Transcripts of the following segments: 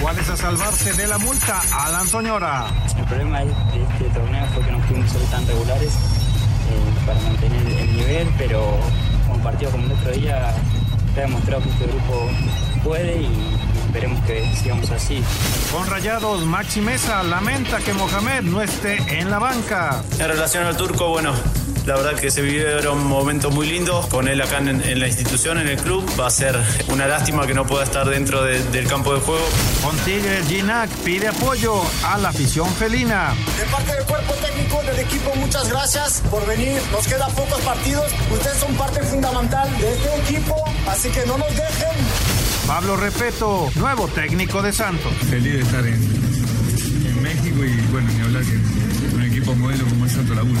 ¿Cuál es a salvarse de la multa? Alan Soñora. El problema de este torneo fue que no pudimos ser tan regulares eh, para mantener el nivel, pero un partido como el otro día te ha demostrado que este grupo puede y esperemos que sigamos así. Con Rayados, Maxi Mesa lamenta que Mohamed no esté en la banca. En relación al turco, bueno, la verdad que se vivieron momentos muy lindos con él acá en, la institución, en el club. Va a ser una lástima que no pueda estar dentro del campo de juego. Con Tigres, Ginac pide apoyo a la afición felina. De parte del cuerpo técnico del equipo, muchas gracias por venir. Nos quedan pocos partidos. Ustedes son parte fundamental de este equipo, así que no nos dejen. Pablo Repeto, nuevo técnico de Santos. Feliz de estar en, México y bueno, ni hablar que un equipo modelo como es Santos Laguna.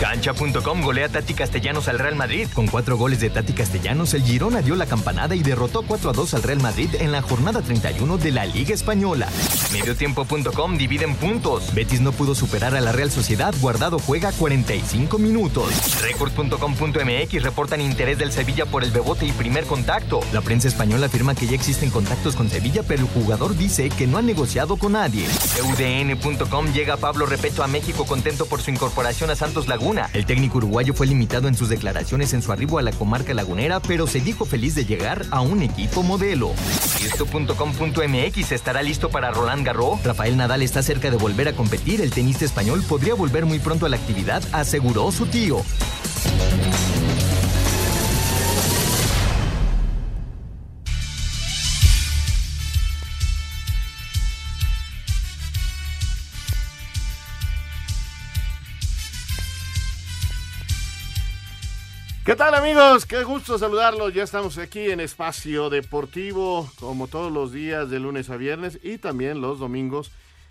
Cancha.com golea Tati Castellanos al Real Madrid. Con cuatro goles de Tati Castellanos, el Girona dio la campanada y derrotó 4 a 2 al Real Madrid en la jornada 31 de la Liga Española. Mediotiempo.com dividen puntos. Betis no pudo superar a la Real Sociedad. Guardado juega 45 minutos. Record.com.mx reportan interés del Sevilla por el bebote y primer contacto. La prensa española afirma que ya existen contactos con Sevilla, pero el jugador dice que no ha negociado con nadie. UDN.com llega Pablo Repeto a México contento por su incorporación a Santos Laguna el técnico uruguayo fue limitado en sus declaraciones en su arribo a la comarca lagunera, pero se dijo feliz de llegar a un equipo modelo. Esto.com.mx estará listo para Roland Garros. Rafael Nadal está cerca de volver a competir. El tenista español podría volver muy pronto a la actividad, aseguró su tío. ¿Qué tal amigos? Qué gusto saludarlos. Ya estamos aquí en Espacio Deportivo, como todos los días de lunes a viernes y también los domingos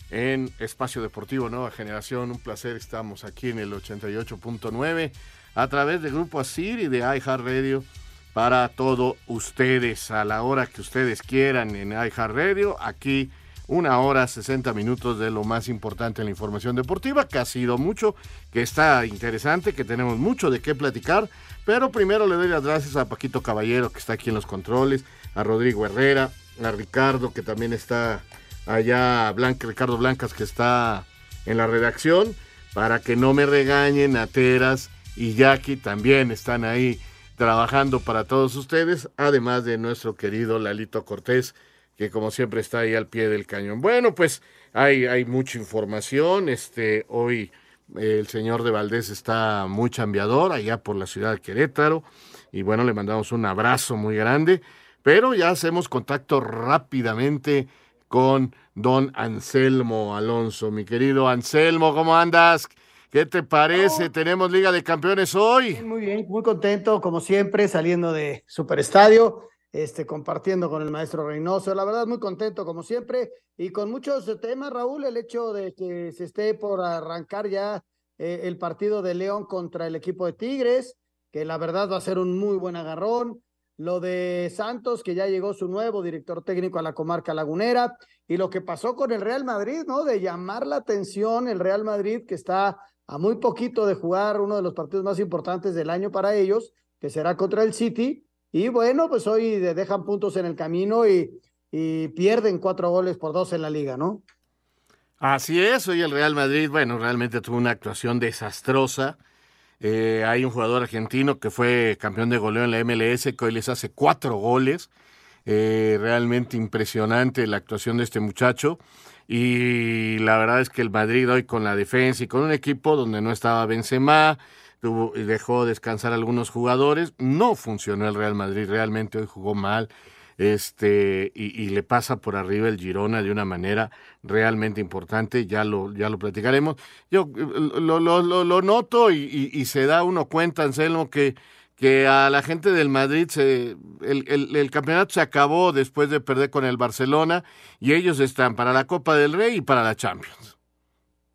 en Espacio Deportivo Nueva Generación. Un placer, estamos aquí en el 88.9 a través de Grupo Asir y de iHeartRadio para todos ustedes a la hora que ustedes quieran en iHeartRadio. Aquí una hora 60 minutos de lo más importante en la información deportiva, que ha sido mucho, que está interesante, que tenemos mucho de qué platicar. Pero primero le doy las gracias a Paquito Caballero, que está aquí en los controles, a Rodrigo Herrera, a Ricardo, que también está allá, Blanca, Ricardo Blancas, que está en la redacción, para que no me regañen, a Teras y Jackie también están ahí trabajando para todos ustedes, además de nuestro querido Lalito Cortés, que como siempre está ahí al pie del cañón. Bueno, pues hay, hay mucha información, este, hoy el señor de Valdés está muy chambeador allá por la ciudad de Querétaro. Y bueno, le mandamos un abrazo muy grande. Pero ya hacemos contacto rápidamente con don Anselmo Alonso. Mi querido Anselmo, ¿cómo andas? ¿Qué te parece? Tenemos Liga de Campeones hoy. Muy bien, muy contento, como siempre, saliendo de Superestadio este, compartiendo con el maestro Reynoso. La verdad, muy contento como siempre y con muchos temas, Raúl, el hecho de que se esté por arrancar ya eh, el partido de León contra el equipo de Tigres, que la verdad va a ser un muy buen agarrón. Lo de Santos, que ya llegó su nuevo director técnico a la comarca lagunera, y lo que pasó con el Real Madrid, ¿no? De llamar la atención el Real Madrid, que está a muy poquito de jugar uno de los partidos más importantes del año para ellos, que será contra el City, y bueno, pues hoy dejan puntos en el camino y, pierden cuatro goles por dos en la liga, ¿no? Así es, hoy el Real Madrid, bueno, realmente tuvo una actuación desastrosa. Eh, hay un jugador argentino que fue campeón de goleo en la MLS, que hoy les hace cuatro goles. Eh, realmente impresionante la actuación de este muchacho. Y la verdad es que el Madrid hoy con la defensa y con un equipo donde no estaba Benzema, dejó descansar a algunos jugadores. No funcionó el Real Madrid, realmente hoy jugó mal. este, y, le pasa por arriba el Girona de una manera realmente importante, ya lo, ya lo platicaremos. Yo lo, lo, lo, noto y, se da uno cuenta, Anselmo, que, que a la gente del Madrid se, el, el, el, campeonato se acabó después de perder con el Barcelona y ellos están para la Copa del Rey y para la Champions.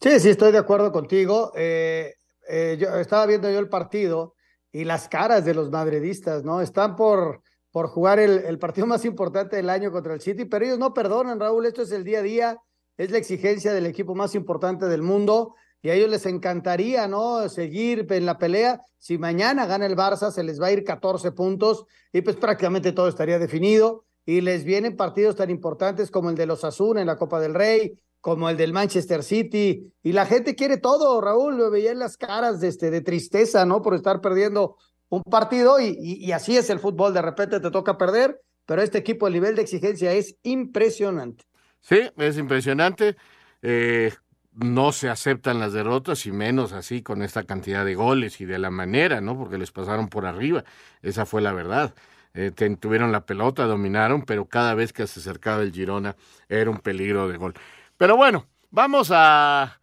Sí, sí, estoy de acuerdo contigo. Eh, eh, yo estaba viendo yo el partido y las caras de los madridistas, ¿no? Están por por jugar el, partido más importante del año contra el City, pero ellos no perdonan, Raúl, esto es el día a día, es la exigencia del equipo más importante del mundo y a ellos les encantaría, ¿no? Seguir en la pelea. Si mañana gana el Barça, se les va a ir 14 puntos y pues prácticamente todo estaría definido y les vienen partidos tan importantes como el de los Asuna en la Copa del Rey, como el del Manchester City y la gente quiere todo, Raúl, lo veía en las caras de, este, de tristeza, ¿no? Por estar perdiendo un partido y, así es el fútbol, de repente te toca perder, pero este equipo, el nivel de exigencia es impresionante. Sí, es impresionante. Eh, no se aceptan las derrotas y menos así con esta cantidad de goles y de la manera, ¿no? Porque les pasaron por arriba. Esa fue la verdad. Eh, tuvieron la pelota, dominaron, pero cada vez que se acercaba el Girona era un peligro de gol. Pero bueno, vamos a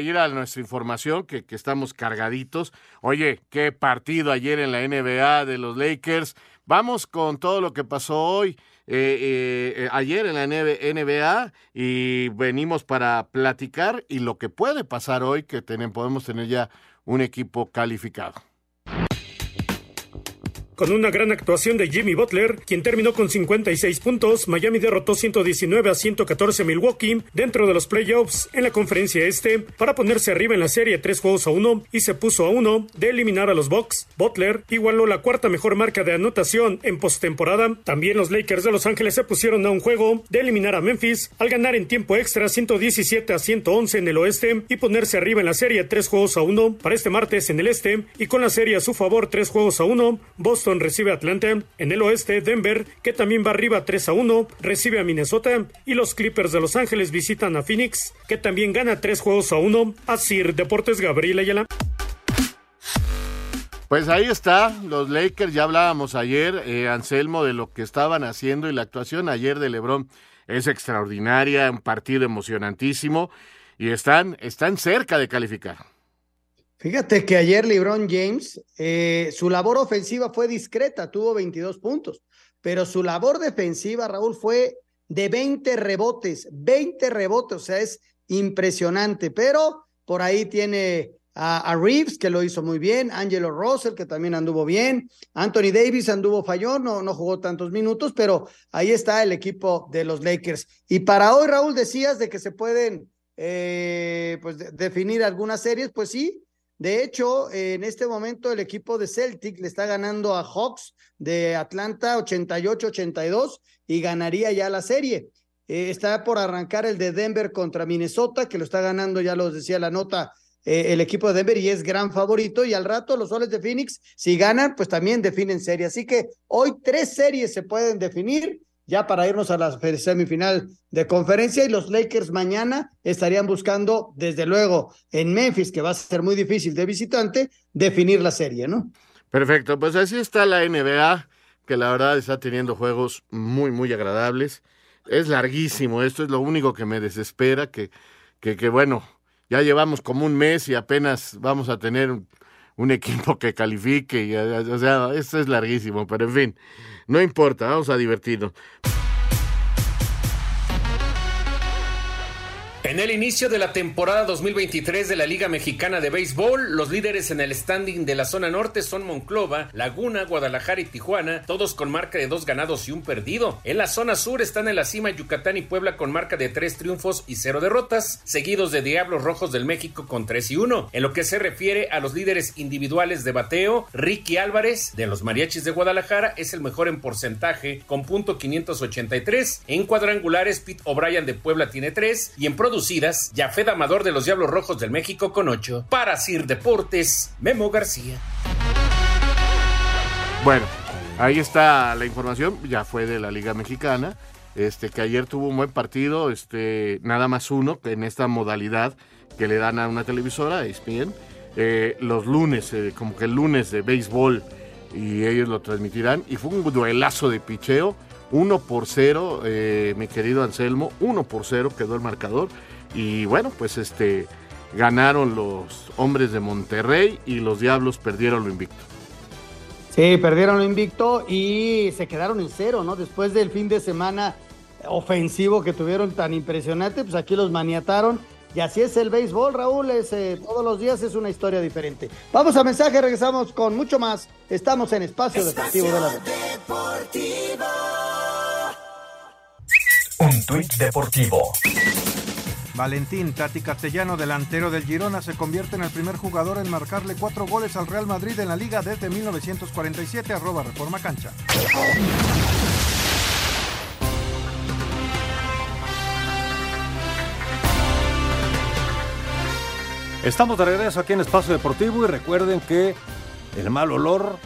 ir a nuestra información, que, estamos cargaditos. Oye, qué partido ayer en la NBA de los Lakers. Vamos con todo lo que pasó hoy, eh, eh, ayer en la NBA, y venimos para platicar y lo que puede pasar hoy, que podemos tener ya un equipo calificado. Con una gran actuación de Jimmy Butler, quien terminó con 56 puntos, Miami derrotó 119 a 114 Milwaukee dentro de los playoffs en la conferencia este para ponerse arriba en la serie 3 juegos a 1 y se puso a 1 de eliminar a los Bucks. Butler igualó la cuarta mejor marca de anotación en postemporada. También los Lakers de Los Ángeles se pusieron a un juego de eliminar a Memphis al ganar en tiempo extra 117 a 111 en el oeste y ponerse arriba en la serie 3 juegos a 1 para este martes en el este y con la serie a su favor 3 juegos a 1. Boston recibe a Atlanta. En el oeste, Denver, que también va arriba 3 a 1, recibe a Minnesota. Y los Clippers de Los Ángeles visitan a Phoenix, que también gana 3 juegos a 1. Sir Deportes Gabriel Ayala. Pues ahí está, los Lakers, ya hablábamos ayer, eh, Anselmo, de lo que estaban haciendo y la actuación ayer de Lebron es extraordinaria, un partido emocionantísimo y están, están cerca de calificar. Fíjate que ayer LeBron James, eh, su labor ofensiva fue discreta, tuvo 22 puntos, pero su labor defensiva, Raúl, fue de 20 rebotes, 20 rebotes, o sea, es impresionante, pero por ahí tiene a, Reeves, que lo hizo muy bien, Angelo Russell, que también anduvo bien, Anthony Davis anduvo fallón, no, no jugó tantos minutos, pero ahí está el equipo de los Lakers. Y para hoy, Raúl, decías de que se pueden eh, pues, definir algunas series, pues sí, de hecho, en este momento el equipo de Celtic le está ganando a Hawks de Atlanta 88-82 y ganaría ya la serie. Eh, está por arrancar el de Denver contra Minnesota, que lo está ganando, ya lo decía la nota, eh, el equipo de Denver y es gran favorito. Y al rato los soles de Phoenix, si ganan, pues también definen serie. Así que hoy tres series se pueden definir ya para irnos a la semifinal de conferencia y los Lakers mañana estarían buscando, desde luego, en Memphis, que va a ser muy difícil de visitante, definir la serie, ¿no? Perfecto, pues así está la NBA, que la verdad está teniendo juegos muy, muy agradables. Es larguísimo, esto es lo único que me desespera, que, que, que bueno, ya llevamos como un mes y apenas vamos a tener un, equipo que califique, y, o sea, esto es larguísimo, pero en fin. No importa, vamos a divertirnos. En el inicio de la temporada 2023 de la Liga Mexicana de Béisbol, los líderes en el standing de la zona norte son Monclova, Laguna, Guadalajara y Tijuana, todos con marca de dos ganados y un perdido. En la zona sur están en la cima Yucatán y Puebla con marca de tres triunfos y cero derrotas, seguidos de Diablos Rojos del México con tres y uno. En lo que se refiere a los líderes individuales de bateo, Ricky Álvarez de los Mariachis de Guadalajara es el mejor en porcentaje con punto 583. En cuadrangulares, Pete O'Brien de Puebla tiene tres y en producidas, Jafet Amador de los Diablos Rojos del México con 8. Para Sir Deportes, Memo García. Bueno, ahí está la información, ya fue de la Liga Mexicana, este que ayer tuvo un buen partido, este nada más uno en esta modalidad que le dan a una televisora, ESPN, eh, los lunes, eh, como que el lunes de béisbol y ellos lo transmitirán y fue un duelazo de picheo 1 por 0, eh, mi querido Anselmo, 1 por 0 quedó el marcador. Y bueno, pues este ganaron los hombres de Monterrey y los Diablos perdieron lo invicto. Sí, perdieron lo invicto y se quedaron en cero, ¿no? Después del fin de semana ofensivo que tuvieron tan impresionante, pues aquí los maniataron. Y así es el béisbol, Raúl, es, eh, todos los días es una historia diferente. Vamos a mensaje, regresamos con mucho más. Estamos en Espacio, Deportivo de la Deportivo. Un tuit deportivo. Valentín Tati Castellano, delantero del Girona, se convierte en el primer jugador en marcarle cuatro goles al Real Madrid en la liga desde 1947, arroba Reforma Cancha. Estamos de regreso aquí en Espacio Deportivo y recuerden que el mal olor,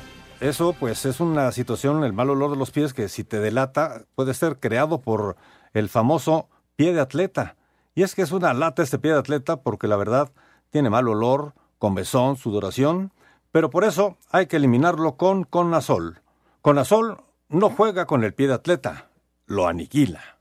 eso pues es una situación, el mal olor de los pies que si te delata puede ser creado por el famoso pie de atleta. Y es que es una lata este pie de atleta porque la verdad tiene mal olor, comezón, sudoración, pero por eso hay que eliminarlo con Conazol. Conazol no juega con el pie de atleta, lo aniquila.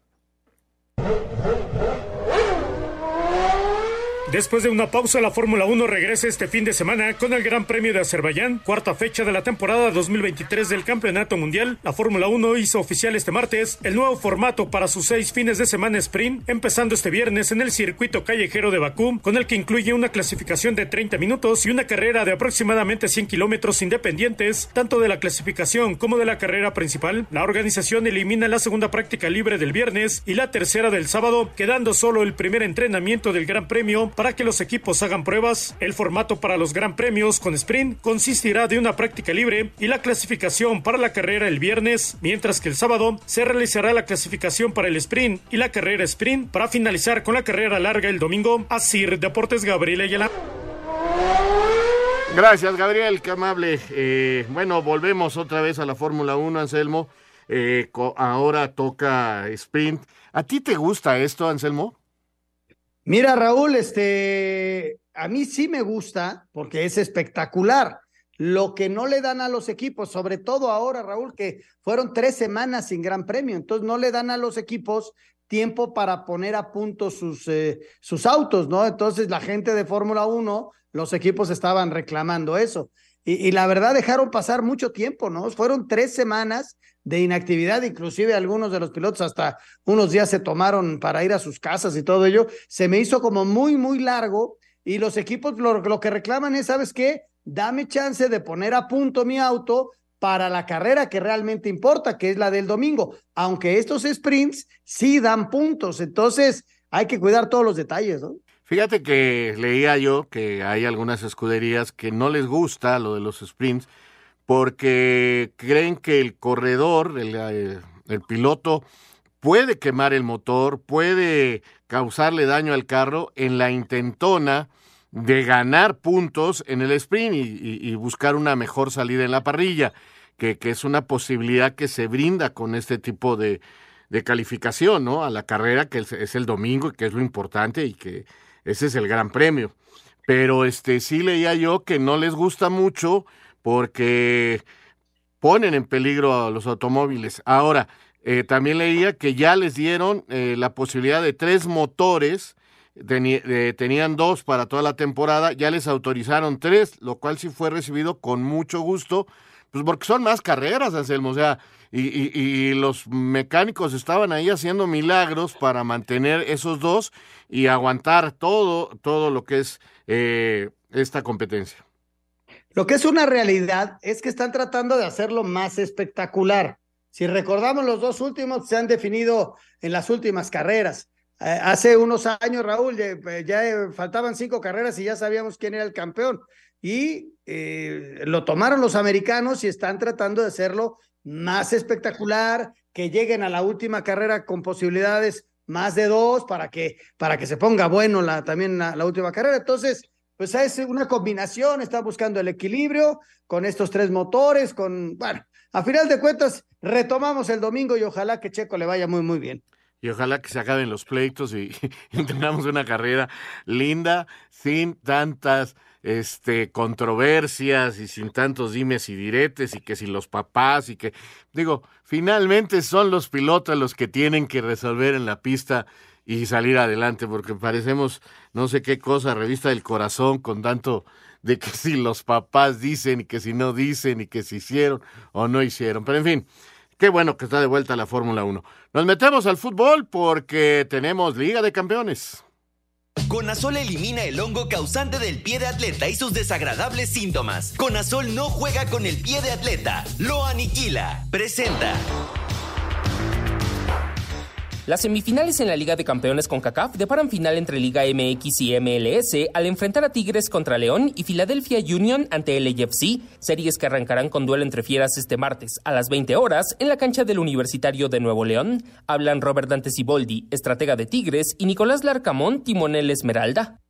Después de una pausa, la Fórmula 1 regresa este fin de semana con el Gran Premio de Azerbaiyán, cuarta fecha de la temporada 2023 del Campeonato Mundial. La Fórmula 1 hizo oficial este martes el nuevo formato para sus seis fines de semana sprint, empezando este viernes en el circuito callejero de Bakú, con el que incluye una clasificación de 30 minutos y una carrera de aproximadamente 100 kilómetros independientes, tanto de la clasificación como de la carrera principal. La organización elimina la segunda práctica libre del viernes y la tercera del sábado, quedando solo el primer entrenamiento del Gran Premio para que los equipos hagan pruebas. El formato para los Gran Premios con sprint consistirá de una práctica libre y la clasificación para la carrera el viernes, mientras que el sábado se realizará la clasificación para el sprint y la carrera sprint para finalizar con la carrera larga el domingo. Así Deportes Gabriel Ayala. Gracias, Gabriel, qué amable. Eh, bueno, volvemos otra vez a la Fórmula 1, Anselmo. Eh, ahora toca sprint. ¿A ti te gusta esto, Anselmo? Mira, Raúl, este, a mí sí me gusta porque es espectacular. Lo que no le dan a los equipos, sobre todo ahora, Raúl, que fueron tres semanas sin gran premio, entonces no le dan a los equipos tiempo para poner a punto sus, eh, sus autos, ¿no? Entonces la gente de Fórmula 1, los equipos estaban reclamando eso. Y, la verdad dejaron pasar mucho tiempo, ¿no? Fueron tres semanas de inactividad, inclusive algunos de los pilotos hasta unos días se tomaron para ir a sus casas y todo ello, se me hizo como muy, muy largo y los equipos lo, lo que reclaman es, ¿sabes qué? Dame chance de poner a punto mi auto para la carrera que realmente importa, que es la del domingo, aunque estos sprints sí dan puntos, entonces hay que cuidar todos los detalles, ¿no? Fíjate que leía yo que hay algunas escuderías que no les gusta lo de los sprints, porque creen que el corredor, el, eh, piloto, puede quemar el motor, puede causarle daño al carro en la intentona de ganar puntos en el sprint y, buscar una mejor salida en la parrilla, que, es una posibilidad que se brinda con este tipo de, de calificación, ¿no? A la carrera, que es el domingo y que es lo importante y que ese es el gran premio. Pero este sí leía yo que no les gusta mucho porque ponen en peligro a los automóviles. Ahora, eh, también leía que ya les dieron eh, la posibilidad de tres motores, de, tenían dos para toda la temporada, ya les autorizaron tres, lo cual sí fue recibido con mucho gusto, pues porque son más carreras, Anselmo, o sea, y, y, los mecánicos estaban ahí haciendo milagros para mantener esos dos y aguantar todo, todo lo que es eh, esta competencia. Lo que es una realidad es que están tratando de hacerlo más espectacular. Si recordamos los dos últimos, se han definido en las últimas carreras. Eh, hace unos años, Raúl, ya, ya, faltaban cinco carreras y ya sabíamos quién era el campeón. Y eh, lo tomaron los americanos y están tratando de hacerlo más espectacular, que lleguen a la última carrera con posibilidades más de dos para que, para que se ponga bueno la, también la, última carrera. Entonces, pues es una combinación, está buscando el equilibrio con estos tres motores, con, bueno, a final de cuentas, retomamos el domingo y ojalá que Checo le vaya muy, muy bien. y ojalá que se acaben los pleitos y, tengamos una carrera linda, sin tantas este, controversias y sin tantos dimes y diretes y que si los papás y que, digo, finalmente son los pilotos los que tienen que resolver en la pista y salir adelante, porque parecemos no sé qué cosa, revista del corazón con tanto de que si los papás dicen y que si no dicen y que si hicieron o no hicieron. Pero en fin, qué bueno que está de vuelta la Fórmula 1. Nos metemos al fútbol porque tenemos Liga de Campeones. Conazol elimina el hongo causante del pie de atleta y sus desagradables síntomas. Conazol no juega con el pie de atleta, lo aniquila. Presenta. Las semifinales en la Liga de Campeones con CACAF deparan final entre Liga MX y MLS al enfrentar a Tigres contra León y Philadelphia Union ante LAFC, series que arrancarán con duelo entre fieras este martes a las 20 horas en la cancha del Universitario de Nuevo León. Hablan Robert Dante Siboldi, estratega de Tigres, y Nicolás Larcamón, timonel Esmeralda.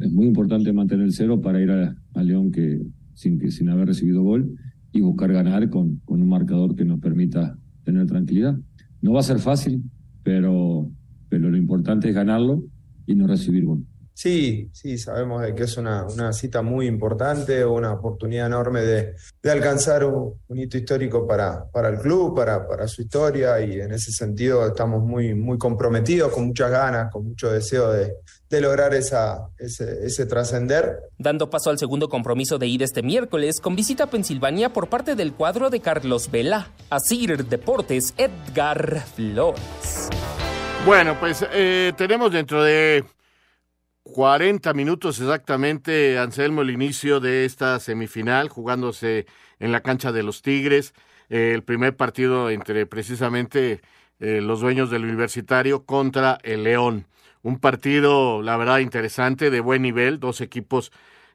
Es muy importante mantener el cero para ir a, León que sin, que, sin haber recibido gol y buscar ganar con, con un marcador que nos permita tener tranquilidad. No va a ser fácil, pero, pero lo importante es ganarlo y no recibir gol. Sí, sí, sabemos de que es una, una cita muy importante, una oportunidad enorme de, de alcanzar un, hito histórico para, para el club, para, para su historia y en ese sentido estamos muy, muy comprometidos, con muchas ganas, con mucho deseo de, de lograr esa, ese, ese trascender. Dando paso al segundo compromiso de ir este miércoles con visita a Pensilvania por parte del cuadro de Carlos Vela. Asir Deportes, Edgar Flores. Bueno, pues eh, tenemos dentro de 40 minutos exactamente, Anselmo, el inicio de esta semifinal, jugándose en la cancha de los Tigres, eh, el primer partido entre precisamente eh, los dueños del universitario contra el León. Un partido, la verdad, interesante, de buen nivel, dos equipos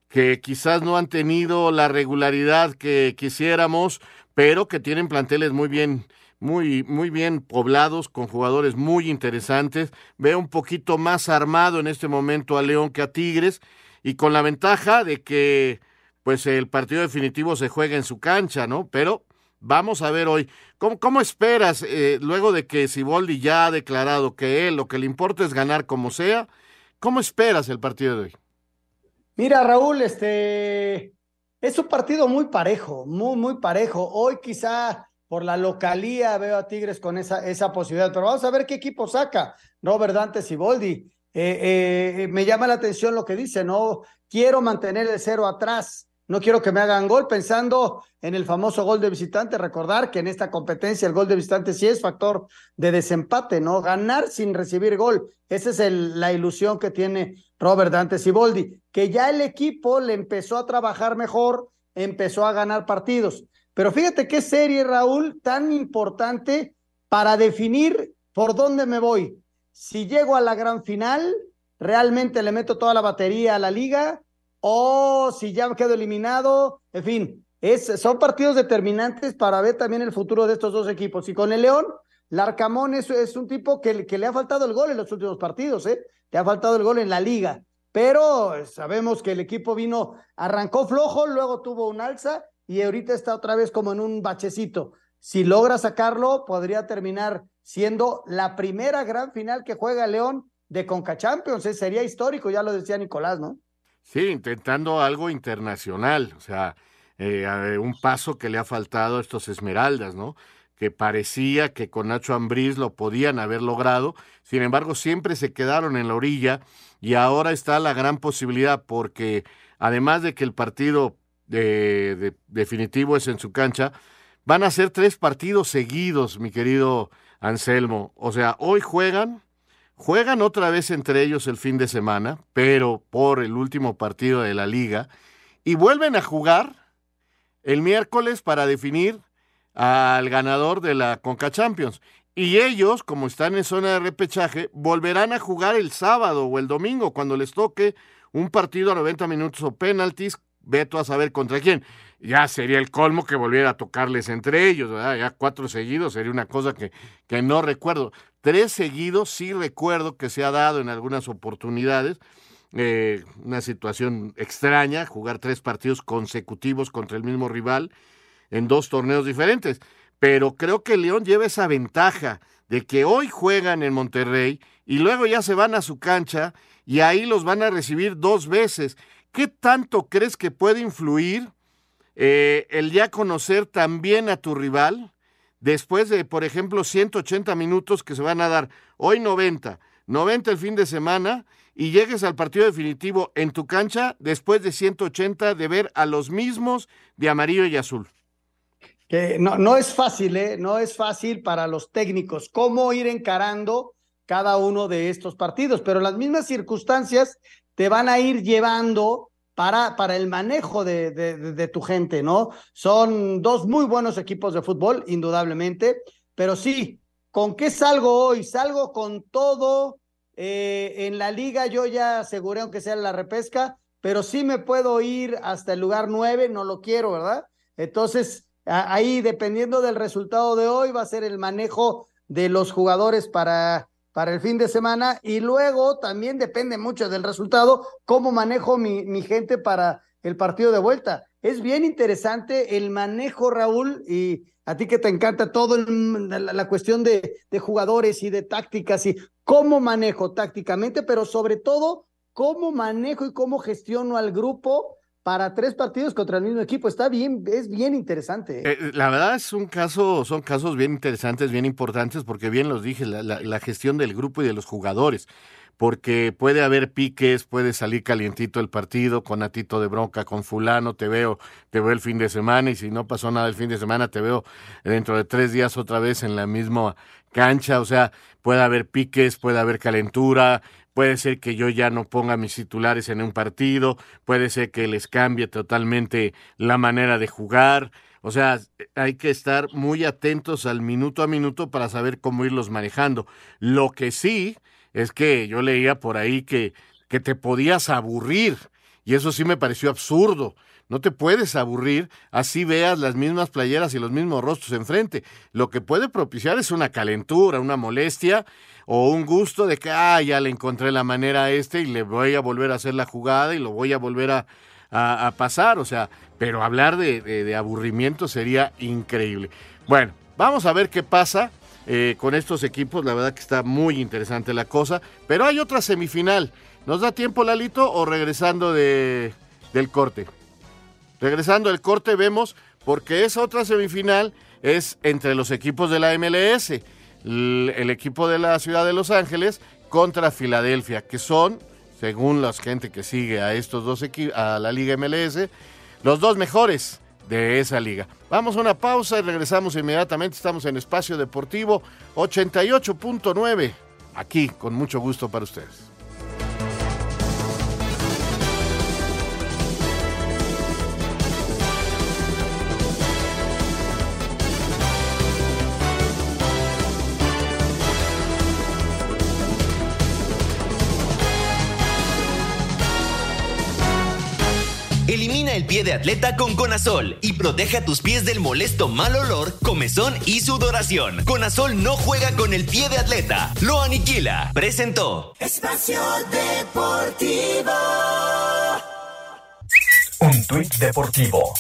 que quizás no han tenido la regularidad que quisiéramos, pero que tienen planteles muy bien muy, muy bien poblados, con jugadores muy interesantes. Veo un poquito más armado en este momento a León que a Tigres, y con la ventaja de que pues el partido definitivo se juega en su cancha, ¿no? Pero vamos a ver hoy, ¿cómo, cómo esperas, eh, luego de que Siboldi ya ha declarado que él lo que le importa es ganar como sea, ¿cómo esperas el partido de hoy? Mira, Raúl, este es un partido muy parejo, muy, muy parejo. Hoy quizá por la localía veo a Tigres con esa, esa posibilidad, pero vamos a ver qué equipo saca Robert Dante Siboldi. Eh, eh, me llama la atención lo que dice, no quiero mantener el cero atrás, no quiero que me hagan gol, pensando en el famoso gol de visitante, recordar que en esta competencia el gol de visitante sí es factor de desempate, ¿no? Ganar sin recibir gol, esa es la ilusión que tiene Robert Dante Siboldi, que ya el equipo le empezó a trabajar mejor, empezó a ganar partidos. Pero fíjate qué serie, Raúl, tan importante para definir por dónde me voy. Si llego a la gran final, realmente le meto toda la batería a la liga, o si ya me quedo eliminado, en fin, es, son partidos determinantes para ver también el futuro de estos dos equipos. Y con el León, Larcamón es, es un tipo que, que le ha faltado el gol en los últimos partidos, ¿eh? Le ha faltado el gol en la liga. Pero sabemos que el equipo vino, arrancó flojo, luego tuvo un alza y ahorita está otra vez como en un bachecito. Si logra sacarlo, podría terminar siendo la primera gran final que juega León de Conca Champions. ¿eh? Sería histórico, ya lo decía Nicolás, ¿no? Sí, intentando algo internacional, o sea, eh, un paso que le ha faltado a estos Esmeraldas, ¿no? Que parecía que con Nacho Ambriz lo podían haber logrado, sin embargo, siempre se quedaron en la orilla y ahora está la gran posibilidad porque además de que el partido de, definitivo es en su cancha. Van a ser tres partidos seguidos, mi querido Anselmo. O sea, hoy juegan, juegan otra vez entre ellos el fin de semana, pero por el último partido de la liga, y vuelven a jugar el miércoles para definir al ganador de la Conca Champions. Y ellos, como están en zona de repechaje, volverán a jugar el sábado o el domingo cuando les toque un partido a 90 minutos o penaltis Veto a saber contra quién. Ya sería el colmo que volviera a tocarles entre ellos, ¿verdad? Ya cuatro seguidos sería una cosa que, que no recuerdo. Tres seguidos sí recuerdo que se ha dado en algunas oportunidades. Eh, una situación extraña, jugar tres partidos consecutivos contra el mismo rival en dos torneos diferentes. pero creo que León lleva esa ventaja de que hoy juegan en Monterrey y luego ya se van a su cancha y ahí los van a recibir dos veces. ¿Qué tanto crees que puede influir eh, el ya conocer también a tu rival después de, por ejemplo, 180 minutos que se van a dar hoy 90, 90 el fin de semana y llegues al partido definitivo en tu cancha después de 180 de ver a los mismos de amarillo y azul? Que no, no es fácil, ¿eh? No es fácil para los técnicos cómo ir encarando cada uno de estos partidos, pero las mismas circunstancias te van a ir llevando para, para el manejo de, de, tu gente, ¿no? Son dos muy buenos equipos de fútbol, indudablemente, pero sí, ¿con qué salgo hoy? Salgo con todo. Eh, en la liga yo ya aseguré, aunque sea la repesca, pero sí me puedo ir hasta el lugar nueve, no lo quiero, ¿verdad? Entonces, ahí, dependiendo del resultado de hoy, va a ser el manejo de los jugadores para para el fin de semana y luego también depende mucho del resultado, cómo manejo mi, gente para el partido de vuelta. Es bien interesante el manejo, Raúl, y a ti que te encanta todo la, la, cuestión de, de jugadores y de tácticas y cómo manejo tácticamente, pero sobre todo cómo manejo y cómo gestiono al grupo para tres partidos contra el mismo equipo. Está bien, es bien interesante. ¿eh? Eh, la verdad es un caso, son casos bien interesantes, bien importantes, porque bien los dije, la, la, gestión del grupo y de los jugadores. Porque puede haber piques, puede salir calientito el partido, con atito de bronca, con fulano, te veo, te veo el fin de semana, y si no pasó nada el fin de semana, te veo dentro de tres días otra vez en la misma cancha. O sea, puede haber piques, puede haber calentura, puede ser que yo ya no ponga mis titulares en un partido, puede ser que les cambie totalmente la manera de jugar. O sea, hay que estar muy atentos al minuto a minuto para saber cómo irlos manejando. Lo que sí es que yo leía por ahí que, que te podías aburrir y eso sí me pareció absurdo. No te puedes aburrir así veas las mismas playeras y los mismos rostros enfrente. Lo que puede propiciar es una calentura, una molestia o un gusto de que, ah, ya le encontré la manera a este y le voy a volver a hacer la jugada y lo voy a volver a, a, pasar. O sea, pero hablar de, de, aburrimiento sería increíble. Bueno, vamos a ver qué pasa. Eh, con estos equipos. La verdad que está muy interesante la cosa. Pero hay otra semifinal. ¿Nos da tiempo, Lalito, o regresando de, del corte? Regresando del corte vemos, porque esa otra semifinal es entre los equipos de la MLS el equipo de la ciudad de Los Ángeles contra Filadelfia, que son, según la gente que sigue a estos dos equipos, a la Liga MLS, los dos mejores de esa liga. Vamos a una pausa y regresamos inmediatamente. Estamos en Espacio Deportivo 88.9, aquí con mucho gusto para ustedes. El pie de atleta con Conazol y protege a tus pies del molesto mal olor, comezón y sudoración. Conazol no juega con el pie de atleta, lo aniquila. Presentó Espacio Deportivo. Un tuit deportivo.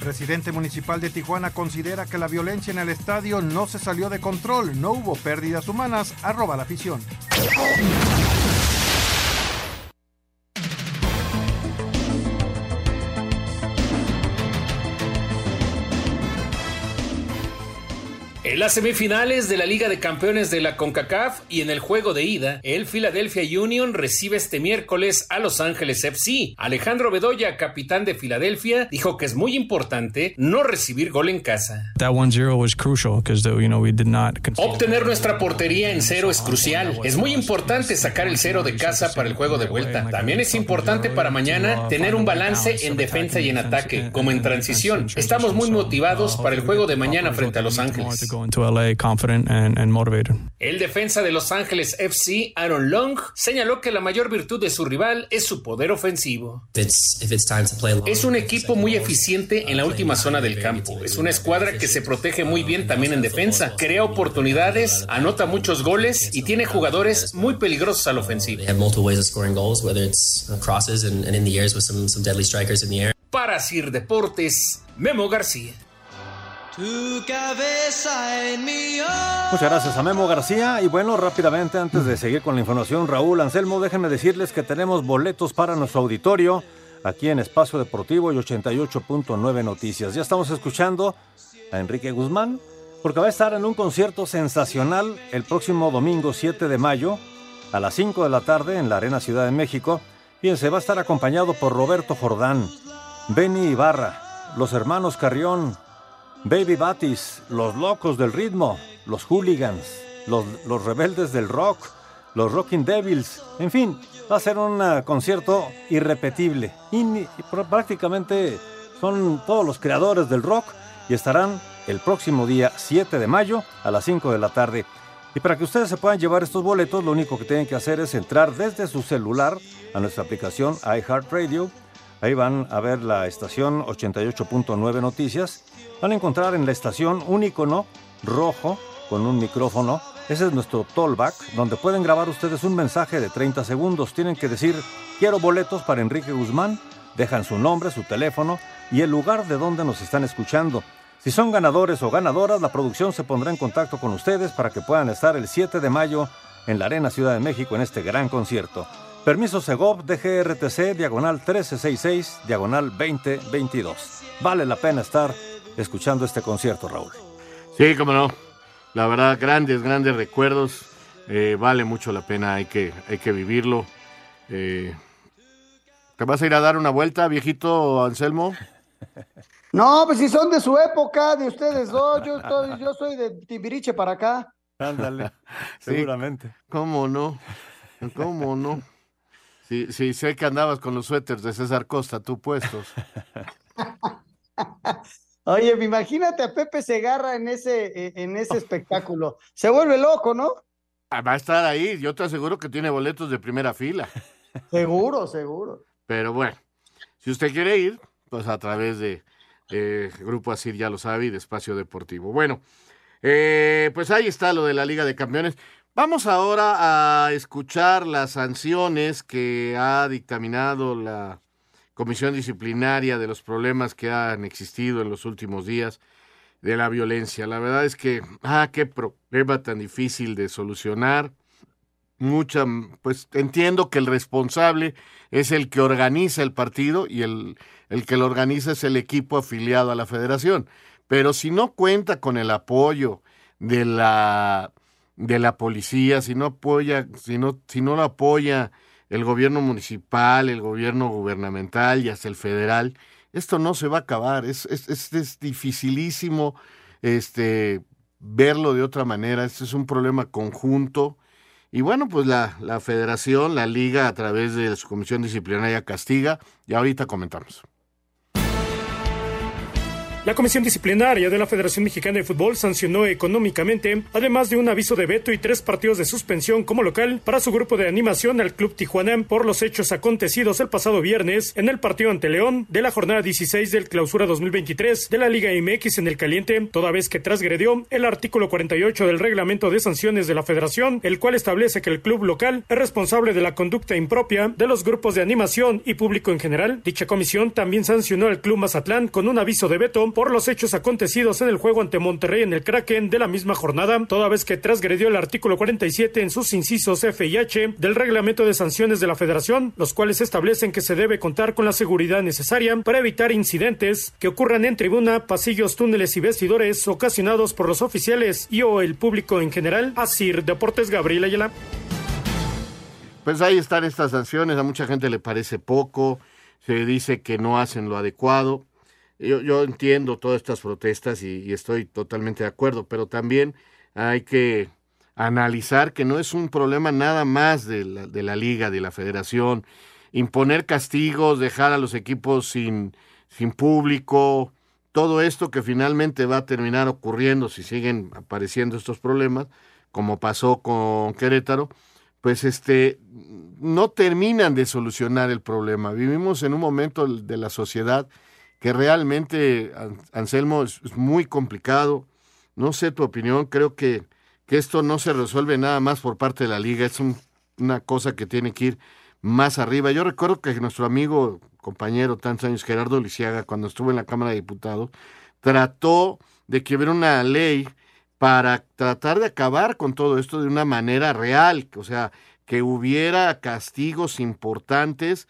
Presidente municipal de Tijuana considera que la violencia en el estadio no se salió de control, no hubo pérdidas humanas, arroba la afición. En las semifinales de la Liga de Campeones de la CONCACAF y en el juego de ida, el Philadelphia Union recibe este miércoles a Los Ángeles FC. Alejandro Bedoya, capitán de Filadelfia, dijo que es muy importante no recibir gol en casa. Obtener nuestra portería en cero es crucial. Es muy importante sacar el cero de casa para el juego de vuelta. También es importante para mañana tener un balance en defensa y en ataque, como en transición. Estamos muy motivados para el juego de mañana frente a Los Ángeles. El defensa de Los Ángeles FC, Aaron Long, señaló que la mayor virtud de su rival es su poder ofensivo. Es un equipo muy eficiente en la última zona del campo. Es una escuadra que se protege muy bien también en defensa, crea oportunidades, anota muchos goles y tiene jugadores muy peligrosos al ofensivo. Para Sir Deportes, Memo García. Muchas gracias a Memo García. Y bueno, rápidamente, antes de seguir con la información, Raúl Anselmo, déjenme decirles que tenemos boletos para nuestro auditorio aquí en Espacio Deportivo y 88.9 Noticias. Ya estamos escuchando a Enrique Guzmán, porque va a estar en un concierto sensacional el próximo domingo 7 de mayo a las 5 de la tarde en la Arena Ciudad de México. Fíjense, va a estar acompañado por Roberto Jordán, Benny Ibarra, los hermanos Carrión, Baby Batis, los locos del ritmo, los hooligans, los, los rebeldes del rock, los Rocking Devils, en fin, va a ser un uh, concierto irrepetible. Y, prácticamente son todos los creadores del rock y estarán el próximo día 7 de mayo a las 5 de la tarde. Y para que ustedes se puedan llevar estos boletos, lo único que tienen que hacer es entrar desde su celular a nuestra aplicación iHeartRadio. Ahí van a ver la estación 88.9 Noticias. Van a encontrar en la estación un icono rojo con un micrófono. Ese es nuestro tollback, donde pueden grabar ustedes un mensaje de 30 segundos. Tienen que decir, quiero boletos para Enrique Guzmán. Dejan su nombre, su teléfono y el lugar de donde nos están escuchando. Si son ganadores o ganadoras, la producción se pondrá en contacto con ustedes para que puedan estar el 7 de mayo en la Arena Ciudad de México en este gran concierto. Permiso Segov DGRTC, diagonal 1366, diagonal 2022. Vale la pena estar escuchando este concierto, Raúl. Sí, cómo no. La verdad, grandes, grandes recuerdos. Eh, vale mucho la pena, hay que, hay que vivirlo. Eh, ¿Te vas a ir a dar una vuelta, viejito Anselmo? No, pues si son de su época, de ustedes dos, yo, estoy, yo soy de Timbiriche para acá. Ándale, seguramente. ¿Cómo no? ¿Cómo no? Sí, sí, sé que andabas con los suéteres de César Costa, tú puestos. Oye, imagínate a Pepe Segarra en ese, eh, en ese espectáculo. Se vuelve loco, ¿no? Ah, Va a estar ahí, yo te aseguro que tiene boletos de primera fila. Seguro, seguro. Pero bueno, si usted quiere ir, pues a través de eh, Grupo Asir, ya lo sabe, y de Espacio Deportivo. Bueno, eh, pues ahí está lo de la Liga de Campeones. Vamos ahora a escuchar las sanciones que ha dictaminado la comisión disciplinaria de los problemas que han existido en los últimos días de la violencia. La verdad es que, ah, qué problema tan difícil de solucionar. Mucha, pues entiendo que el responsable es el que organiza el partido y el, el que lo organiza es el equipo afiliado a la federación. Pero si no cuenta con el apoyo de la, de la policía, si no apoya, si no, si no lo apoya el gobierno municipal, el gobierno gubernamental y hasta el federal, esto no se va a acabar. Es, es, es, dificilísimo este, verlo de otra manera. Este es un problema conjunto. Y bueno, pues la, la federación, la liga, a través de su comisión disciplinaria castiga. Y ahorita comentamos. La Comisión Disciplinaria de la Federación Mexicana de Fútbol sancionó económicamente, además de un aviso de veto y tres partidos de suspensión como local para su grupo de animación al Club Tijuana por los hechos acontecidos el pasado viernes en el partido ante León de la jornada 16 del Clausura 2023 de la Liga MX en el Caliente, toda vez que transgredió el artículo 48 del reglamento de sanciones de la Federación, el cual establece que el club local es responsable de la conducta impropia de los grupos de animación y público en general. Dicha comisión también sancionó al Club Mazatlán con un aviso de veto por los hechos acontecidos en el juego ante Monterrey en el Kraken de la misma jornada, toda vez que transgredió el artículo 47 en sus incisos F y H del reglamento de sanciones de la Federación, los cuales establecen que se debe contar con la seguridad necesaria para evitar incidentes que ocurran en tribuna, pasillos, túneles y vestidores ocasionados por los oficiales y o el público en general. Asir Deportes Gabriel Ayala. Pues ahí están estas sanciones, a mucha gente le parece poco, se dice que no hacen lo adecuado. Yo, yo entiendo todas estas protestas y, estoy totalmente de acuerdo, pero también hay que analizar que no es un problema nada más de la, de la liga, de la federación, imponer castigos, dejar a los equipos sin, sin público, todo esto que finalmente va a terminar ocurriendo si siguen apareciendo estos problemas, como pasó con Querétaro, pues este no terminan de solucionar el problema. Vivimos en un momento de la sociedad que realmente, Anselmo, es, muy complicado. No sé tu opinión, creo que, que, esto no se resuelve nada más por parte de la liga, es un, una cosa que tiene que ir más arriba. Yo recuerdo que nuestro amigo, compañero, tantos años, Gerardo Lisiaga, cuando estuvo en la Cámara de Diputados, trató de que hubiera una ley para tratar de acabar con todo esto de una manera real, o sea, que hubiera castigos importantes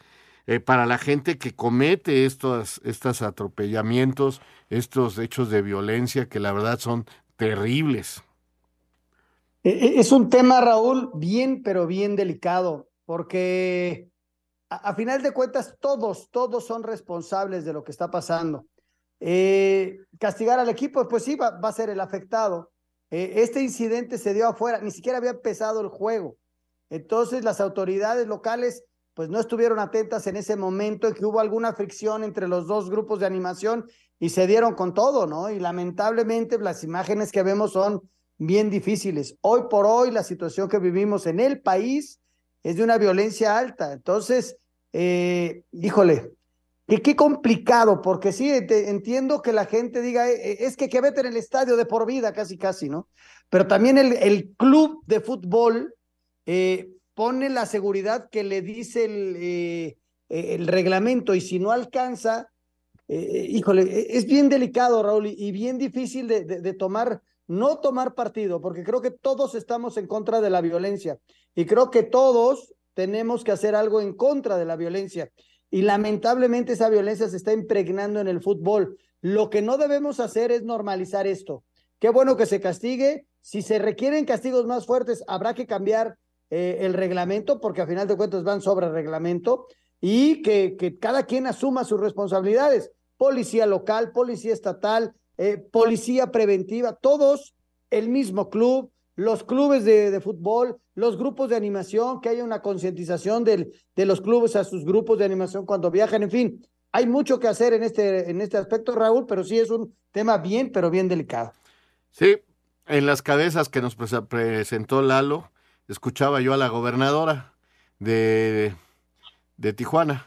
eh, para la gente que comete estos, estos atropellamientos, estos hechos de violencia que la verdad son terribles. E, e, es un tema, Raúl, bien, pero bien delicado, porque a, final de cuentas todos, todos son responsables de lo que está pasando. Eh, castigar al equipo, pues sí, va, a ser el afectado. Eh, este incidente se dio afuera, ni siquiera había empezado el juego. Entonces las autoridades locales pues no estuvieron atentas en ese momento en que hubo alguna fricción entre los dos grupos de animación y se dieron con todo, ¿no? Y lamentablemente las imágenes que vemos son bien difíciles. Hoy por hoy la situación que vivimos en el país es de una violencia alta. Entonces, eh, híjole, y qué complicado, porque sí, entiendo que la gente diga, eh, eh, es que que vete en el estadio de por vida, casi, casi, ¿no? Pero también el, el club de fútbol eh, pone la seguridad que le dice el, eh, el reglamento y si no alcanza, eh, híjole, e, es bien delicado, Raúl, y bien difícil de, tomar, no tomar partido, porque creo que todos estamos en contra de la violencia y creo que todos tenemos que hacer algo en contra de la violencia. Y lamentablemente esa violencia se está impregnando en el fútbol. Lo que no debemos hacer es normalizar esto. Qué bueno que se castigue. Si se requieren castigos más fuertes, habrá que cambiar eh, el reglamento, porque a final de cuentas van sobre reglamento, y que, cada quien asuma sus responsabilidades. Policía local, policía estatal, eh, policía preventiva, todos el mismo club, los clubes de, de, fútbol, los grupos de animación, que haya una concientización de los clubes a sus grupos de animación cuando viajan, en fin, hay mucho que hacer en este, en este aspecto, Raúl, pero sí es un tema bien, pero bien delicado. Sí, en las cabezas que nos presentó Lalo, escuchaba yo a la gobernadora de, de Tijuana,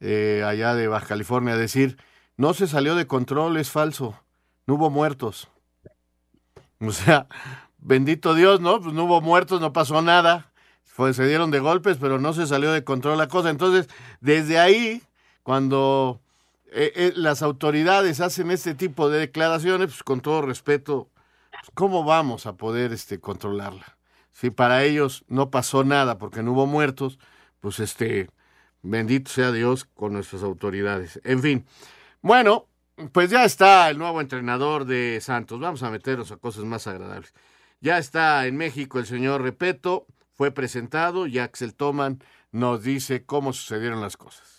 eh, allá de Baja California, decir, no se salió de control, es falso, no hubo muertos. O sea, bendito Dios, ¿no? Pues no hubo muertos, no pasó nada, Fue, se dieron de golpes, pero no se salió de control la cosa. Entonces, desde ahí, cuando eh, eh, las autoridades hacen este tipo de declaraciones, pues con todo respeto, pues, ¿cómo vamos a poder este, controlarla? Si para ellos no pasó nada porque no hubo muertos, pues este, bendito sea Dios con nuestras autoridades. En fin, bueno, pues ya está el nuevo entrenador de Santos. Vamos a meternos a cosas más agradables. Ya está en México el señor Repeto, fue presentado y Axel Toman nos dice cómo sucedieron las cosas.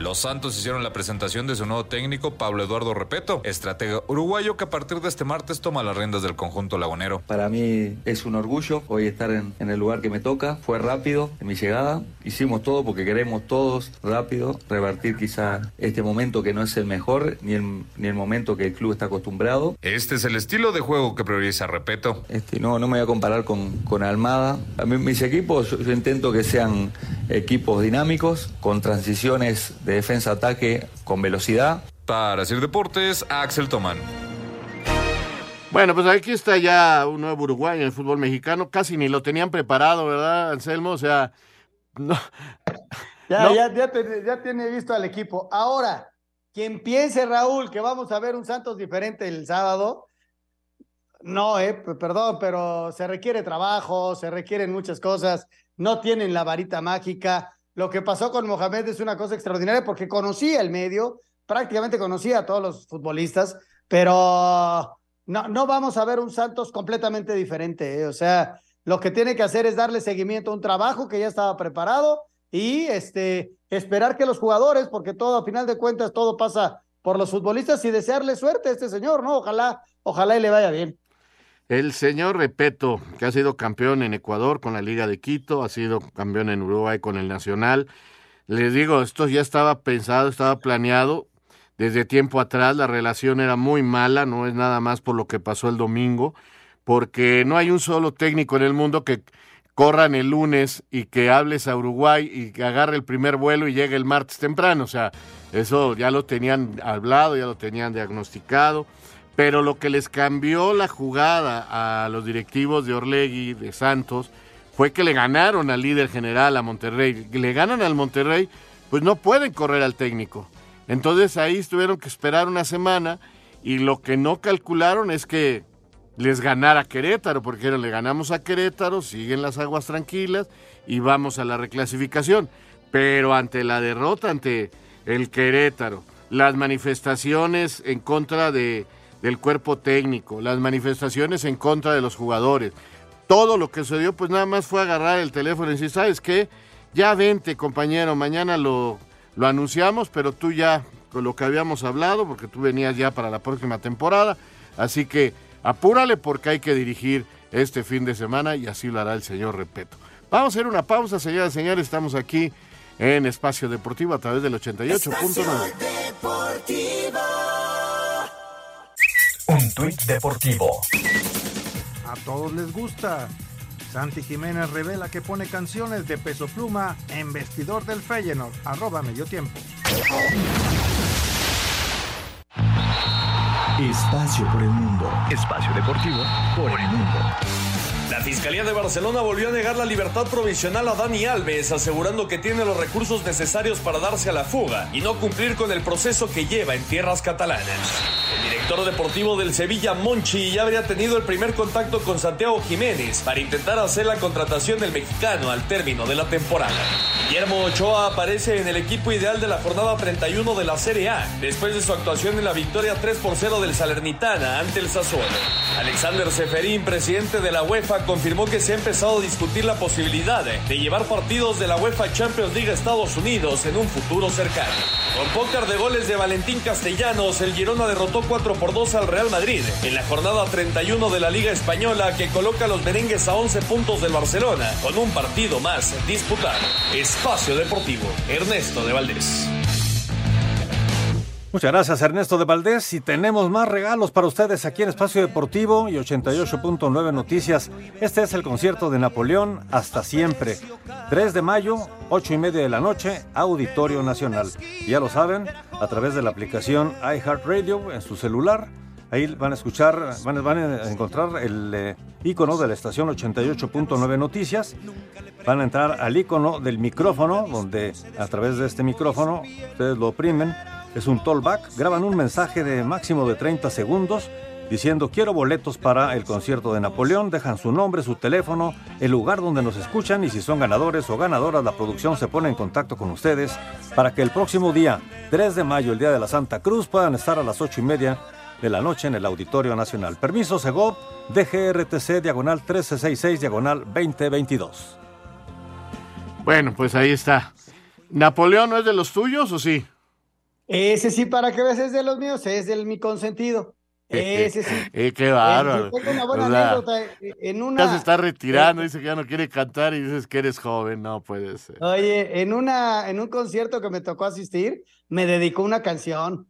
Los Santos hicieron la presentación de su nuevo técnico, Pablo Eduardo Repeto, estratega uruguayo que a partir de este martes toma las riendas del conjunto lagunero. Para mí es un orgullo hoy estar en, el lugar que me toca. Fue rápido en mi llegada. Hicimos todo porque queremos todos rápido revertir quizá este momento que no es el mejor ni el, ni el momento que el club está acostumbrado. Este es el estilo de juego que prioriza Repeto. Este, no, no me voy a comparar con, con Almada. A mí, mis equipos, yo, yo intento que sean equipos dinámicos, con transiciones de defensa-ataque con velocidad. Para hacer deportes, Axel Tomán. Bueno, pues aquí está ya un nuevo Uruguay en el fútbol mexicano. Casi ni lo tenían preparado, ¿verdad, Anselmo? O sea, no. Ya, ya, ya, ya tiene visto al equipo. Ahora, quien piense, Raúl, que vamos a ver un Santos diferente el sábado, no, eh, perdón, pero se requiere trabajo, se requieren muchas cosas, no tienen la varita mágica. Lo que pasó con Mohamed es una cosa extraordinaria porque conocía el medio, prácticamente conocía a todos los futbolistas, pero no, no vamos a ver un Santos completamente diferente. ¿eh? O sea, lo que tiene que hacer es darle seguimiento a un trabajo que ya estaba preparado y este, esperar que los jugadores, porque todo, a final de cuentas, todo pasa por los futbolistas y desearle suerte a este señor, ¿no? Ojalá, ojalá y le vaya bien. El señor Repeto, que ha sido campeón en Ecuador con la Liga de Quito, ha sido campeón en Uruguay con el Nacional. Les digo, esto ya estaba pensado, estaba planeado desde tiempo atrás. La relación era muy mala, no es nada más por lo que pasó el domingo, porque no hay un solo técnico en el mundo que corran el lunes y que hables a Uruguay y que agarre el primer vuelo y llegue el martes temprano. O sea, eso ya lo tenían hablado, ya lo tenían diagnosticado pero lo que les cambió la jugada a los directivos de Orlegui, de Santos, fue que le ganaron al líder general, a Monterrey. Le ganan al Monterrey, pues no pueden correr al técnico. Entonces ahí tuvieron que esperar una semana y lo que no calcularon es que les ganara Querétaro, porque le ganamos a Querétaro, siguen las aguas tranquilas y vamos a la reclasificación. Pero ante la derrota ante el Querétaro, las manifestaciones en contra de, del cuerpo técnico, las manifestaciones en contra de los jugadores, todo lo que sucedió, pues nada más fue agarrar el teléfono y decir, ¿sabes qué? Ya vente, compañero, mañana lo, lo anunciamos, pero tú ya con lo que habíamos hablado, porque tú venías ya para la próxima temporada, así que apúrale porque hay que dirigir este fin de semana y así lo hará el señor Repeto. Vamos a hacer una pausa, señoras y señores, estamos aquí en Espacio Deportivo a través del 88.9. Un tuit deportivo. A todos les gusta. Santi Jiménez revela que pone canciones de peso pluma en vestidor del Feyenoord. Arroba medio tiempo. Espacio por el mundo. Espacio deportivo por el mundo. La Fiscalía de Barcelona volvió a negar la libertad provisional a Dani Alves, asegurando que tiene los recursos necesarios para darse a la fuga y no cumplir con el proceso que lleva en tierras catalanas. Director deportivo del Sevilla, Monchi, ya habría tenido el primer contacto con Santiago Jiménez para intentar hacer la contratación del mexicano al término de la temporada. Guillermo Ochoa aparece en el equipo ideal de la jornada 31 de la Serie A, después de su actuación en la victoria 3 por 0 del Salernitana ante el Sassuolo. Alexander Seferín, presidente de la UEFA, confirmó que se ha empezado a discutir la posibilidad de llevar partidos de la UEFA Champions League a Estados Unidos en un futuro cercano. Con pócar de goles de Valentín Castellanos, el Girona derrotó 4 por 2 al Real Madrid en la jornada 31 de la Liga Española que coloca a los merengues a 11 puntos del Barcelona con un partido más disputado. Espacio Deportivo, Ernesto de Valdés. Muchas gracias Ernesto de Valdés y tenemos más regalos para ustedes aquí en Espacio Deportivo y 88.9 Noticias. Este es el concierto de Napoleón hasta siempre. 3 de mayo, 8 y media de la noche, Auditorio Nacional. Ya lo saben, a través de la aplicación iHeartRadio en su celular. Ahí van a escuchar, van, a encontrar el eh, icono de la estación 88.9 Noticias. Van a entrar al icono del micrófono, donde a través de este micrófono ustedes lo oprimen es un tollback, graban un mensaje de máximo de 30 segundos diciendo quiero boletos para el concierto de Napoleón, dejan su nombre, su teléfono, el lugar donde nos escuchan y si son ganadores o ganadoras, la producción se pone en contacto con ustedes para que el próximo día, 3 de mayo, el día de la Santa Cruz, puedan estar a las 8 y media de la noche en el Auditorio Nacional. Permiso Segov, DGRTC, diagonal 1366, diagonal 2022. Bueno, pues ahí está. ¿Napoleón no es de los tuyos o sí? Ese sí, para que veas, es de los míos, es del mi consentido. Ese sí. Eh, qué bárbaro. Tengo una buena O sea, anécdota. eh, En una, Ya se está retirando, dice que ya no quiere cantar y dices que eres joven, no puede ser. Oye, en una, en un concierto que me tocó asistir, me dedicó una canción.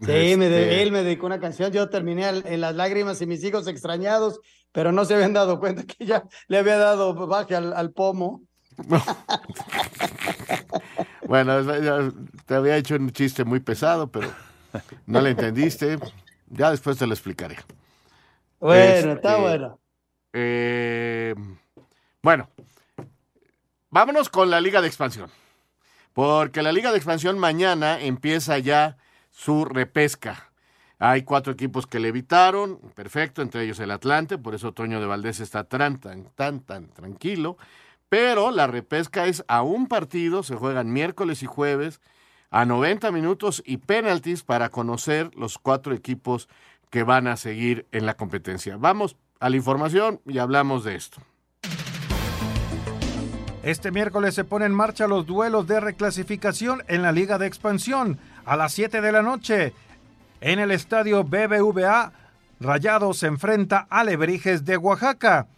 Sí, me de- Este- él me dedicó una canción. Yo terminé en las lágrimas y mis hijos extrañados, pero no se habían dado cuenta que ya le había dado baje al, al pomo. Bueno, te había hecho un chiste muy pesado, pero no le entendiste. Ya después te lo explicaré. Bueno, está Este, bueno. eh, bueno, vámonos con la Liga de Expansión. Porque la Liga de Expansión mañana empieza ya su repesca. Hay cuatro equipos que le evitaron, perfecto, entre ellos el Atlante, por eso Toño de Valdés está tan, tan, tan, tan tranquilo. Pero la repesca es a un partido, se juegan miércoles y jueves, a 90 minutos y penaltis para conocer los cuatro equipos que van a seguir en la competencia. Vamos a la información y hablamos de esto. Este miércoles se ponen en marcha los duelos de reclasificación en la Liga de Expansión. A las 7 de la noche, en el estadio BBVA, Rayados se enfrenta a Lebrijes de Oaxaca.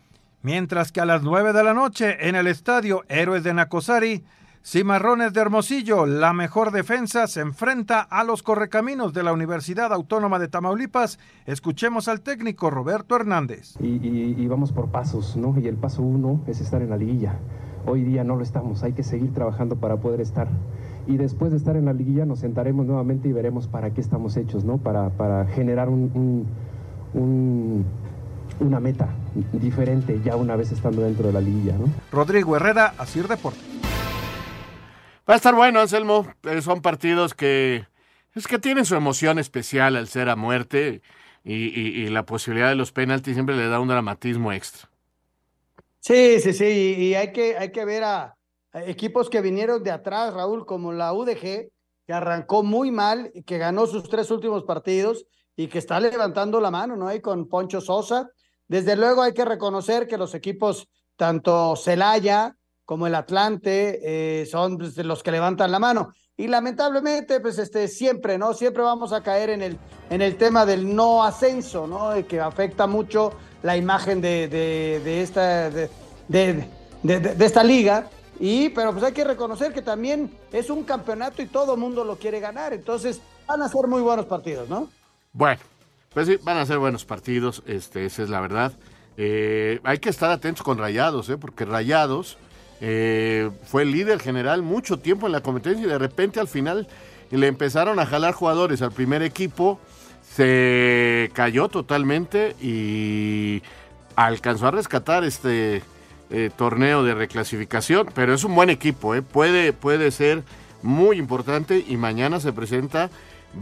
Mientras que a las 9 de la noche, en el estadio Héroes de Nacosari, Cimarrones de Hermosillo, la mejor defensa, se enfrenta a los correcaminos de la Universidad Autónoma de Tamaulipas. Escuchemos al técnico Roberto Hernández. y, vamos por pasos, ¿no? Y el paso uno es estar en la liguilla. Hoy día no lo estamos, hay que seguir trabajando para poder estar. Y después de estar en la liguilla nos sentaremos nuevamente y veremos para qué estamos hechos, ¿no? Para, para generar un, un- un- una meta diferente ya una vez estando dentro de la liguilla, ¿no? Rodrigo Herrera, Asir Deportes. Va a estar bueno, Anselmo. Son partidos que es que tienen su emoción especial al ser a muerte y, y, y la posibilidad de los penaltis siempre le da un dramatismo extra. Sí, sí, sí, y hay que, hay que ver a equipos que vinieron de atrás, Raúl, como la UDG, que arrancó muy mal y que ganó sus tres últimos partidos y que está levantando la mano, ¿no? Ahí con Poncho Sosa. Desde luego hay que reconocer que los equipos, tanto Celaya como el Atlante, eh, son pues, los que levantan la mano. Y lamentablemente, pues este, siempre, ¿no? Siempre vamos a caer en el, en el tema del no ascenso, ¿no? Que afecta mucho la imagen de, de, de esta, de, de, esta liga. Y, pero pues hay que reconocer que también es un campeonato y todo mundo lo quiere ganar. Entonces, van a ser muy buenos partidos, ¿no? Bueno, pues sí, van a ser buenos partidos, este, esa es la verdad. Eh, hay que estar atentos con Rayados, ¿eh? porque Rayados eh, fue el líder general mucho tiempo en la competencia y de repente al final le empezaron a jalar jugadores al primer equipo, se cayó totalmente y alcanzó a rescatar este eh, torneo de reclasificación, pero es un buen equipo, ¿eh? puede, puede ser muy importante y mañana se presenta,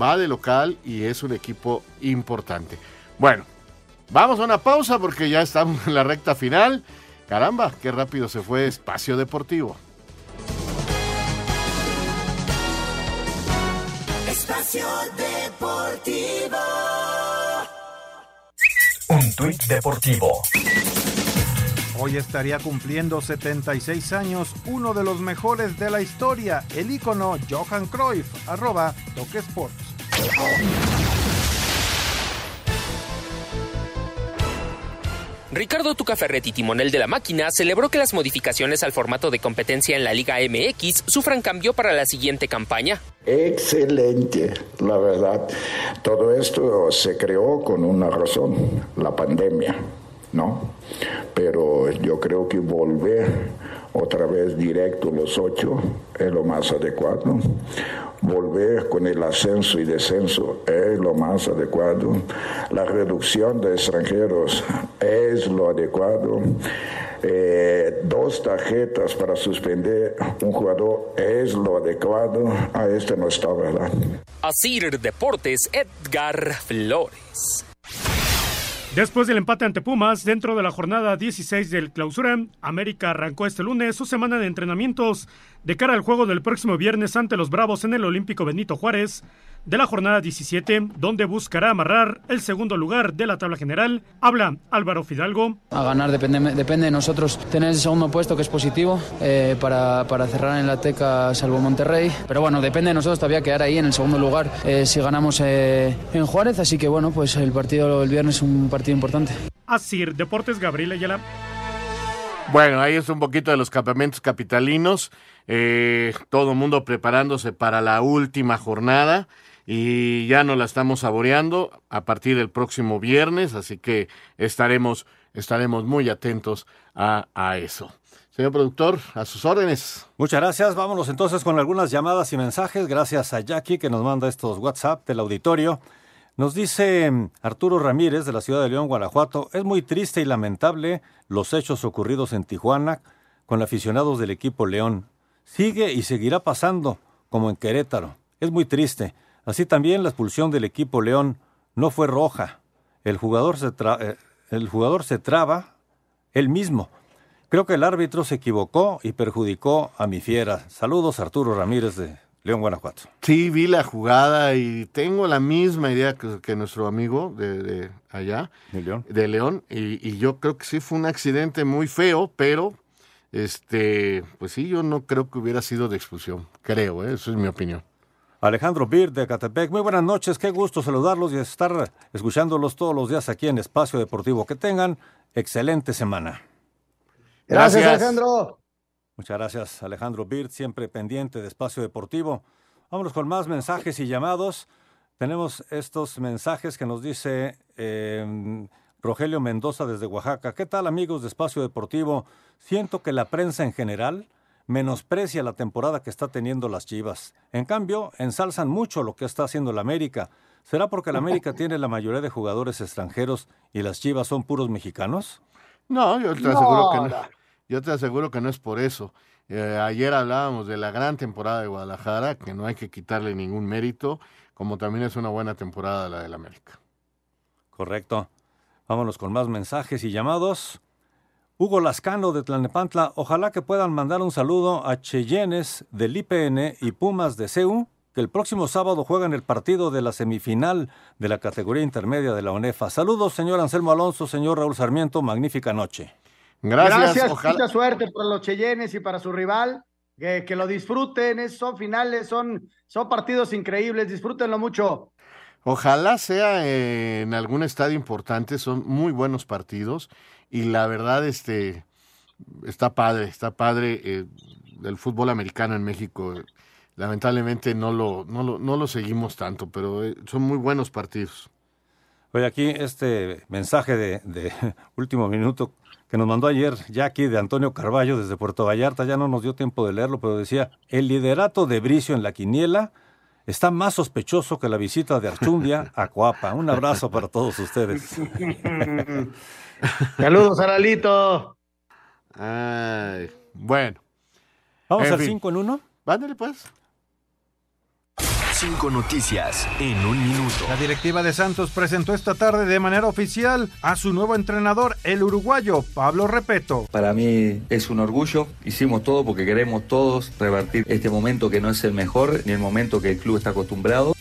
va de local y es un equipo importante. Bueno, vamos a una pausa porque ya estamos en la recta final. Caramba, qué rápido se fue Espacio Deportivo. Espacio Deportivo. Un tuit deportivo. Hoy estaría cumpliendo 76 años uno de los mejores de la historia, el ícono Johan Cruyff, arroba Toque Sports. Ricardo Tucaferretti, timonel de la máquina, celebró que las modificaciones al formato de competencia en la Liga MX sufran cambio para la siguiente campaña. Excelente, la verdad. Todo esto se creó con una razón, la pandemia, ¿no? Pero yo creo que volver otra vez directo los ocho es lo más adecuado. Volver con el ascenso y descenso es lo más adecuado. La reducción de extranjeros es lo adecuado. Eh, dos tarjetas para suspender un jugador es lo adecuado. A este no está, ¿verdad? Asir Deportes, Edgar Flores. Después del empate ante Pumas, dentro de la jornada 16 del clausura, América arrancó este lunes su semana de entrenamientos de cara al juego del próximo viernes ante los Bravos en el Olímpico Benito Juárez de la jornada 17, donde buscará amarrar el segundo lugar de la tabla general. Habla Álvaro Fidalgo. A ganar depende, depende de nosotros tener ese segundo puesto que es positivo eh, para, para, cerrar en la teca salvo Monterrey. Pero bueno, depende de nosotros todavía quedar ahí en el segundo lugar eh, si ganamos eh, en Juárez. Así que bueno, pues el partido el viernes es un partido importante. Así, Deportes Gabriel Ayala. Bueno, ahí es un poquito de los campamentos capitalinos. Eh, todo el mundo preparándose para la última jornada y ya nos la estamos saboreando a partir del próximo viernes, así que estaremos, estaremos muy atentos a, a eso. Señor productor, a sus órdenes. Muchas gracias. Vámonos entonces con algunas llamadas y mensajes. Gracias a Jackie que nos manda estos WhatsApp del auditorio. Nos dice Arturo Ramírez de la ciudad de León, Guanajuato, es muy triste y lamentable los hechos ocurridos en Tijuana con aficionados del equipo León. Sigue y seguirá pasando, como en Querétaro. Es muy triste. Así también la expulsión del equipo León no fue roja. El jugador se, tra eh, el jugador se traba él mismo. Creo que el árbitro se equivocó y perjudicó a mi fiera. Saludos Arturo Ramírez de León, Guanajuato. Sí, vi la jugada y tengo la misma idea que, que nuestro amigo de, de, allá. De León. De León. Y, y, yo creo que sí fue un accidente muy feo, pero este, pues sí, yo no creo que hubiera sido de expulsión. Creo, ¿eh? eso es mi opinión. Alejandro Bir de Catepec, muy buenas noches, qué gusto saludarlos y estar escuchándolos todos los días aquí en Espacio Deportivo. Que tengan excelente semana. Gracias, Gracias. Alejandro. Muchas gracias, Alejandro Bird, siempre pendiente de Espacio Deportivo. Vámonos con más mensajes y llamados. Tenemos estos mensajes que nos dice eh, Rogelio Mendoza desde Oaxaca. ¿Qué tal, amigos de Espacio Deportivo? Siento que la prensa en general menosprecia la temporada que está teniendo las Chivas. En cambio, ensalzan mucho lo que está haciendo la América. ¿Será porque la América tiene la mayoría de jugadores extranjeros y las Chivas son puros mexicanos? No, yo te No, aseguro que no. no. Yo te aseguro que no es por eso. Eh, ayer hablábamos de la gran temporada de Guadalajara, que no hay que quitarle ningún mérito, como también es una buena temporada la del América. Correcto. Vámonos con más mensajes y llamados. Hugo Lascano de Tlanepantla, ojalá que puedan mandar un saludo a Cheyennes del IPN y Pumas de CEU, que el próximo sábado juegan el partido de la semifinal de la categoría intermedia de la ONEFA. Saludos, señor Anselmo Alonso, señor Raúl Sarmiento, magnífica noche. Gracias, mucha suerte para los Cheyennes y para su rival. Que, que lo disfruten, es- son finales, son, son partidos increíbles, disfrútenlo mucho. Ojalá sea en algún estadio importante, son muy buenos partidos y la verdad este está padre, está padre eh, el fútbol americano en México. Lamentablemente no lo, no lo, no lo seguimos tanto, pero eh, son muy buenos partidos. Oye, aquí este mensaje de, de último minuto que nos mandó ayer Jackie de Antonio Carballo desde Puerto Vallarta, ya no nos dio tiempo de leerlo, pero decía, el liderato de Bricio en la quiniela está más sospechoso que la visita de Archundia a Coapa. Un abrazo para todos ustedes. Saludos, Aralito. Ay, bueno. Vamos En al fin. 5 en 1. Vándale pues. Cinco noticias en un minuto. La directiva de Santos presentó esta tarde de manera oficial a su nuevo entrenador, el uruguayo Pablo Repeto. Para mí es un orgullo. Hicimos todo porque queremos todos revertir este momento que no es el mejor ni el momento que el club está acostumbrado.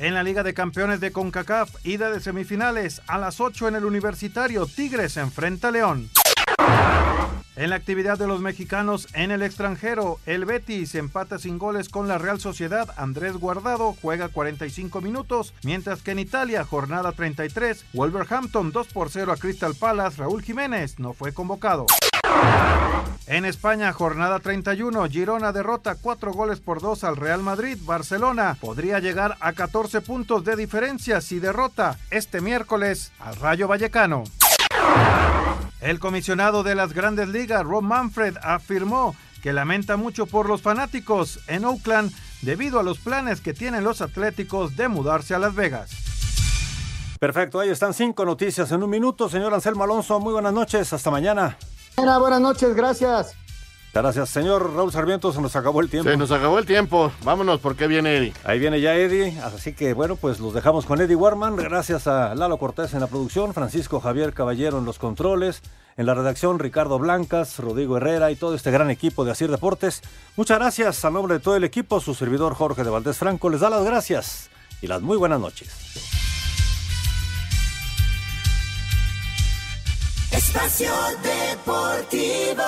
En la Liga de Campeones de CONCACAF, ida de semifinales a las 8 en el Universitario, Tigres enfrenta a León. En la actividad de los mexicanos en el extranjero, el Betis empata sin goles con la Real Sociedad. Andrés Guardado juega 45 minutos, mientras que en Italia, jornada 33, Wolverhampton 2 por 0 a Crystal Palace. Raúl Jiménez no fue convocado. En España, jornada 31, Girona derrota 4 goles por 2 al Real Madrid. Barcelona podría llegar a 14 puntos de diferencia si derrota este miércoles al Rayo Vallecano. El comisionado de las grandes ligas, Rob Manfred, afirmó que lamenta mucho por los fanáticos en Oakland debido a los planes que tienen los atléticos de mudarse a Las Vegas. Perfecto, ahí están cinco noticias en un minuto. Señor Anselmo Alonso, muy buenas noches, hasta mañana. Buenas, buenas noches, gracias. Gracias, señor Raúl Sarmiento, se nos acabó el tiempo. Se nos acabó el tiempo. Vámonos, porque viene Eddie. Ahí viene ya Eddie, así que bueno, pues los dejamos con Eddie Warman. Gracias a Lalo Cortés en la producción, Francisco Javier Caballero en los controles, en la redacción Ricardo Blancas, Rodrigo Herrera y todo este gran equipo de Asir Deportes. Muchas gracias a nombre de todo el equipo, su servidor Jorge de Valdés Franco les da las gracias y las muy buenas noches. Espacio Deportivo.